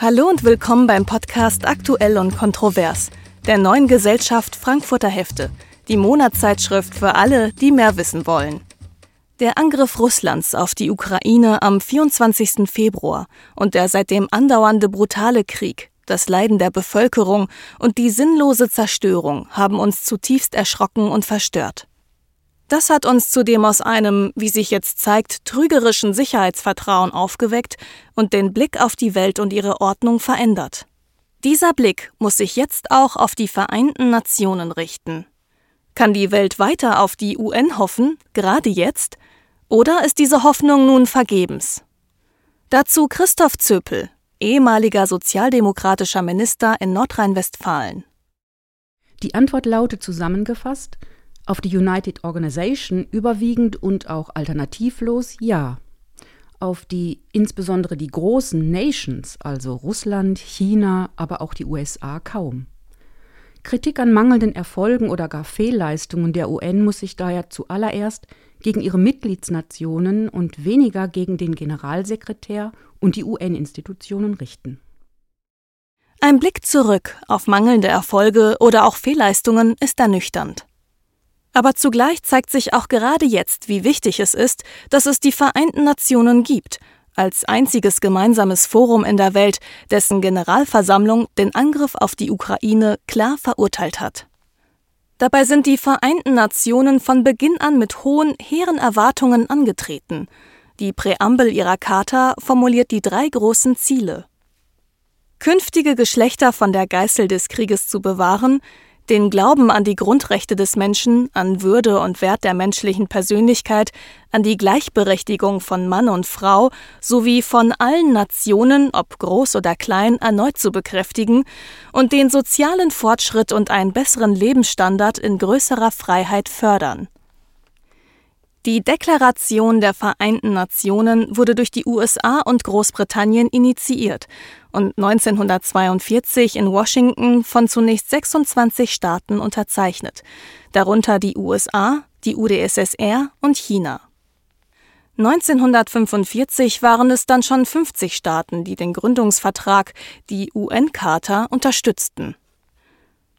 Hallo und willkommen beim Podcast Aktuell und Kontrovers, der neuen Gesellschaft Frankfurter Hefte, die Monatszeitschrift für alle, die mehr wissen wollen. Der Angriff Russlands auf die Ukraine am 24. Februar und der seitdem andauernde brutale Krieg, das Leiden der Bevölkerung und die sinnlose Zerstörung haben uns zutiefst erschrocken und verstört. Das hat uns zudem aus einem, wie sich jetzt zeigt, trügerischen Sicherheitsvertrauen aufgeweckt und den Blick auf die Welt und ihre Ordnung verändert. Dieser Blick muss sich jetzt auch auf die Vereinten Nationen richten. Kann die Welt weiter auf die UN hoffen, gerade jetzt? Oder ist diese Hoffnung nun vergebens? Dazu Christoph Zöpel, ehemaliger sozialdemokratischer Minister in Nordrhein-Westfalen. Die Antwort lautet zusammengefasst, auf die United Organization überwiegend und auch alternativlos ja. Auf die insbesondere die großen Nations, also Russland, China, aber auch die USA kaum. Kritik an mangelnden Erfolgen oder gar Fehlleistungen der UN muss sich daher zuallererst gegen ihre Mitgliedsnationen und weniger gegen den Generalsekretär und die UN-Institutionen richten. Ein Blick zurück auf mangelnde Erfolge oder auch Fehlleistungen ist ernüchternd. Aber zugleich zeigt sich auch gerade jetzt, wie wichtig es ist, dass es die Vereinten Nationen gibt, als einziges gemeinsames Forum in der Welt, dessen Generalversammlung den Angriff auf die Ukraine klar verurteilt hat. Dabei sind die Vereinten Nationen von Beginn an mit hohen, hehren Erwartungen angetreten. Die Präambel ihrer Charta formuliert die drei großen Ziele. Künftige Geschlechter von der Geißel des Krieges zu bewahren, den Glauben an die Grundrechte des Menschen, an Würde und Wert der menschlichen Persönlichkeit, an die Gleichberechtigung von Mann und Frau sowie von allen Nationen, ob groß oder klein, erneut zu bekräftigen und den sozialen Fortschritt und einen besseren Lebensstandard in größerer Freiheit fördern. Die Deklaration der Vereinten Nationen wurde durch die USA und Großbritannien initiiert und 1942 in Washington von zunächst 26 Staaten unterzeichnet, darunter die USA, die UdSSR und China. 1945 waren es dann schon 50 Staaten, die den Gründungsvertrag, die UN-Charta, unterstützten.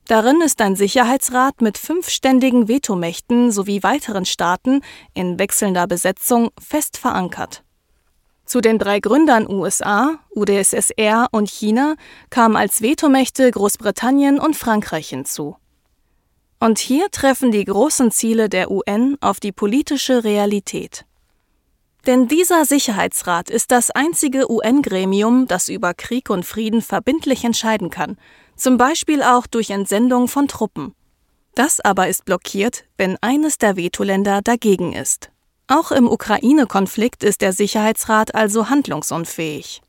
Darin ist ein Sicherheitsrat mit fünf ständigen Vetomächten sowie weiteren Staaten in wechselnder Besetzung fest verankert. Zu den drei Gründern USA, UdSSR und China kamen als Vetomächte Großbritannien und Frankreich hinzu. Und hier treffen die großen Ziele der UN auf die politische Realität. Denn dieser Sicherheitsrat ist das einzige UN-Gremium, das über Krieg und Frieden verbindlich entscheiden kann, zum Beispiel auch durch Entsendung von Truppen. Das aber ist blockiert, wenn eines der Vetoländer dagegen ist. Auch im Ukraine-Konflikt ist der Sicherheitsrat also handlungsunfähig.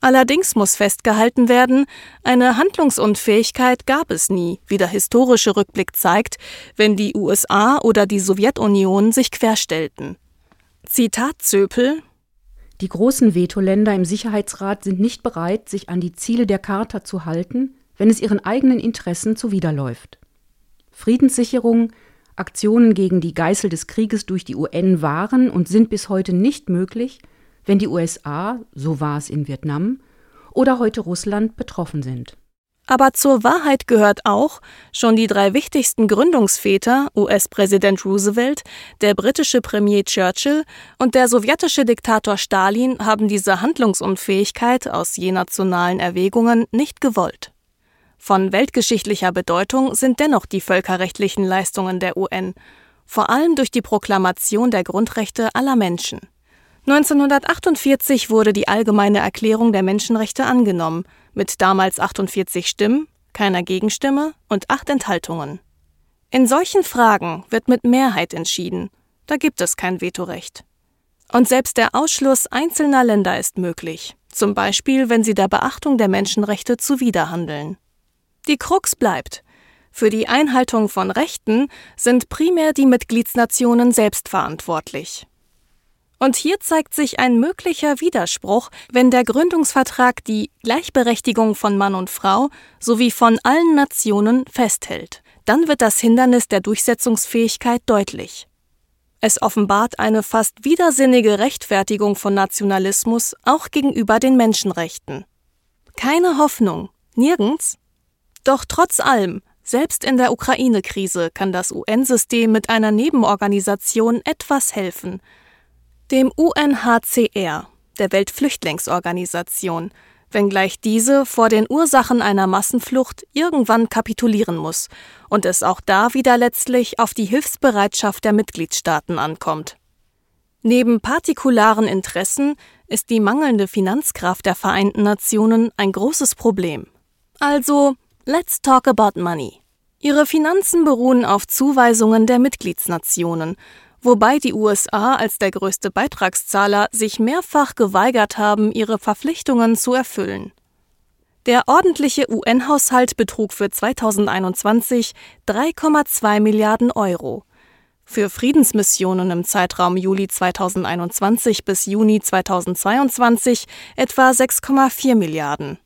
Allerdings muss festgehalten werden, eine Handlungsunfähigkeit gab es nie, wie der historische Rückblick zeigt, wenn die USA oder die Sowjetunion sich querstellten. Zitat Zöpel Die großen Vetoländer im Sicherheitsrat sind nicht bereit, sich an die Ziele der Charta zu halten, wenn es ihren eigenen Interessen zuwiderläuft. Friedenssicherung, Aktionen gegen die Geißel des Krieges durch die UN waren und sind bis heute nicht möglich, wenn die USA, so war es in Vietnam, oder heute Russland betroffen sind. Aber zur Wahrheit gehört auch, schon die drei wichtigsten Gründungsväter, US-Präsident Roosevelt, der britische Premier Churchill und der sowjetische Diktator Stalin haben diese Handlungsunfähigkeit aus je nationalen Erwägungen nicht gewollt. Von weltgeschichtlicher Bedeutung sind dennoch die völkerrechtlichen Leistungen der UN, vor allem durch die Proklamation der Grundrechte aller Menschen. 1948 wurde die Allgemeine Erklärung der Menschenrechte angenommen, mit damals 48 Stimmen, keiner Gegenstimme und acht Enthaltungen. In solchen Fragen wird mit Mehrheit entschieden, da gibt es kein Vetorecht. Und selbst der Ausschluss einzelner Länder ist möglich, zum Beispiel wenn sie der Beachtung der Menschenrechte zuwiderhandeln. Die Krux bleibt. Für die Einhaltung von Rechten sind primär die Mitgliedsnationen selbst verantwortlich. Und hier zeigt sich ein möglicher Widerspruch, wenn der Gründungsvertrag die Gleichberechtigung von Mann und Frau sowie von allen Nationen festhält. Dann wird das Hindernis der Durchsetzungsfähigkeit deutlich. Es offenbart eine fast widersinnige Rechtfertigung von Nationalismus auch gegenüber den Menschenrechten. Keine Hoffnung. Nirgends? Doch trotz allem, selbst in der Ukraine-Krise kann das UN-System mit einer Nebenorganisation etwas helfen. Dem UNHCR, der Weltflüchtlingsorganisation, wenngleich diese vor den Ursachen einer Massenflucht irgendwann kapitulieren muss und es auch da wieder letztlich auf die Hilfsbereitschaft der Mitgliedstaaten ankommt. Neben partikularen Interessen ist die mangelnde Finanzkraft der Vereinten Nationen ein großes Problem. Also, let's talk about money. Ihre Finanzen beruhen auf Zuweisungen der Mitgliedsnationen, wobei die USA als der größte Beitragszahler sich mehrfach geweigert haben, ihre Verpflichtungen zu erfüllen. Der ordentliche UN-Haushalt betrug für 2021 3,2 Milliarden Euro. Für Friedensmissionen im Zeitraum Juli 2021 bis Juni 2022 etwa 6,4 Milliarden.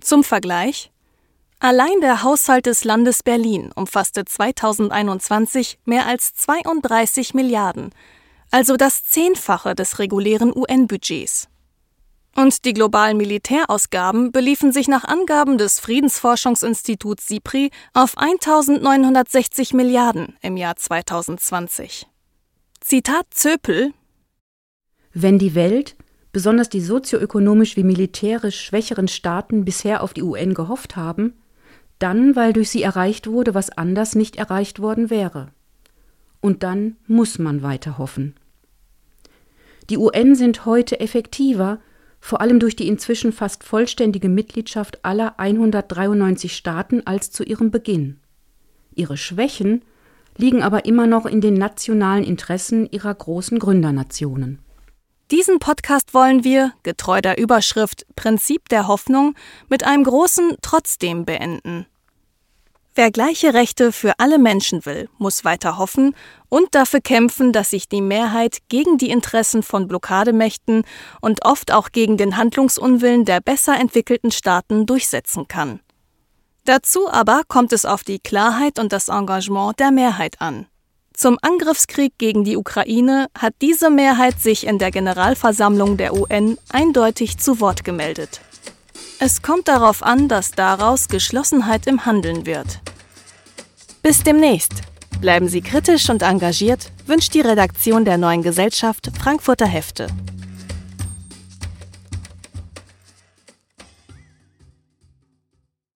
Zum Vergleich Allein der Haushalt des Landes Berlin umfasste 2021 mehr als 32 Milliarden, also das Zehnfache des regulären UN-Budgets. Und die globalen Militärausgaben beliefen sich nach Angaben des Friedensforschungsinstituts SIPRI auf 1960 Milliarden im Jahr 2020. Zitat Zöpel Wenn die Welt, besonders die sozioökonomisch wie militärisch schwächeren Staaten bisher auf die UN gehofft haben, dann weil durch sie erreicht wurde, was anders nicht erreicht worden wäre. Und dann muss man weiter hoffen. Die UN sind heute effektiver, vor allem durch die inzwischen fast vollständige Mitgliedschaft aller 193 Staaten als zu ihrem Beginn. Ihre Schwächen liegen aber immer noch in den nationalen Interessen ihrer großen Gründernationen. Diesen Podcast wollen wir, getreu der Überschrift Prinzip der Hoffnung, mit einem großen Trotzdem beenden. Wer gleiche Rechte für alle Menschen will, muss weiter hoffen und dafür kämpfen, dass sich die Mehrheit gegen die Interessen von Blockademächten und oft auch gegen den Handlungsunwillen der besser entwickelten Staaten durchsetzen kann. Dazu aber kommt es auf die Klarheit und das Engagement der Mehrheit an. Zum Angriffskrieg gegen die Ukraine hat diese Mehrheit sich in der Generalversammlung der UN eindeutig zu Wort gemeldet. Es kommt darauf an, dass daraus Geschlossenheit im Handeln wird. Bis demnächst. Bleiben Sie kritisch und engagiert, wünscht die Redaktion der neuen Gesellschaft Frankfurter Hefte.